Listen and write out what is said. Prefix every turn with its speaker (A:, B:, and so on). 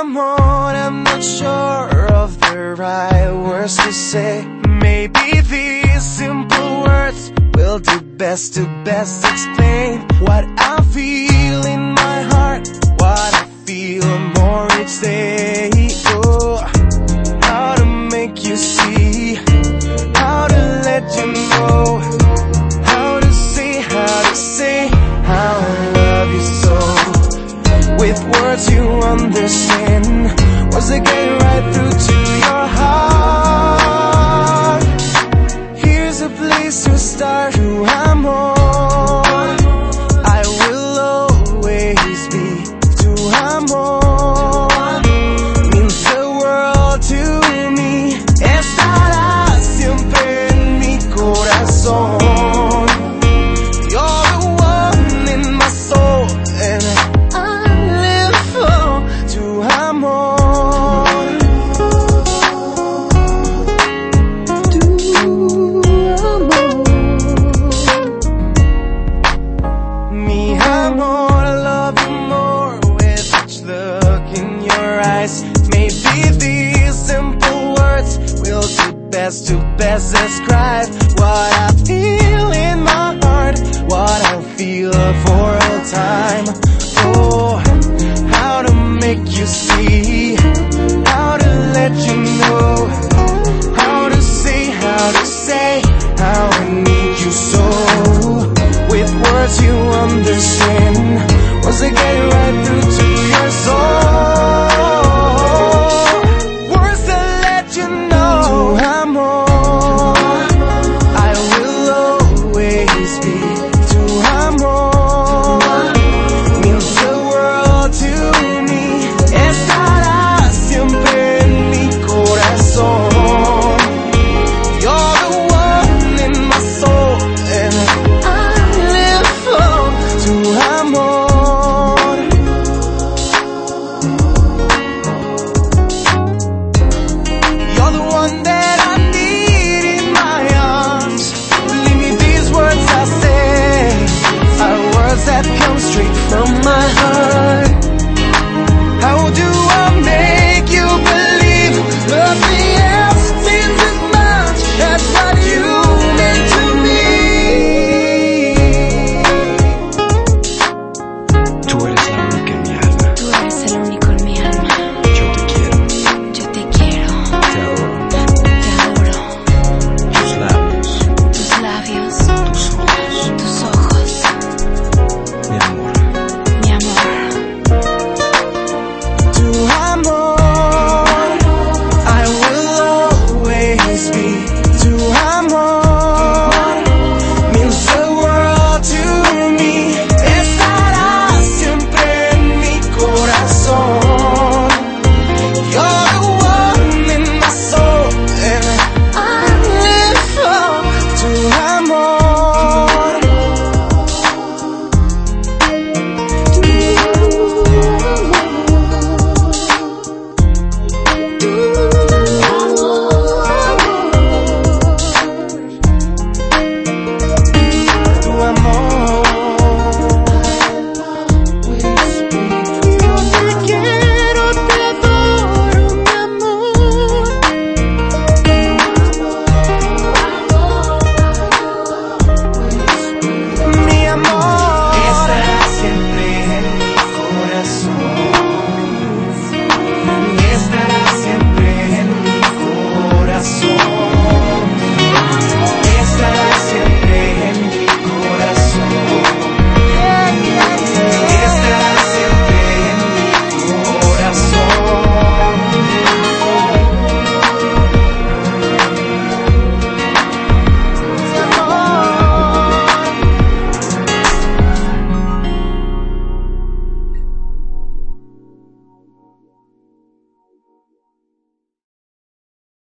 A: amor, I'm not sure of the right words to say. Maybe these simple words will do best to best explain what I feel in my heart, what I feel more each day. Oh, how to make you see, how to let you know, how to say, how to say, how I love you so. With words you understand, amor. To best describe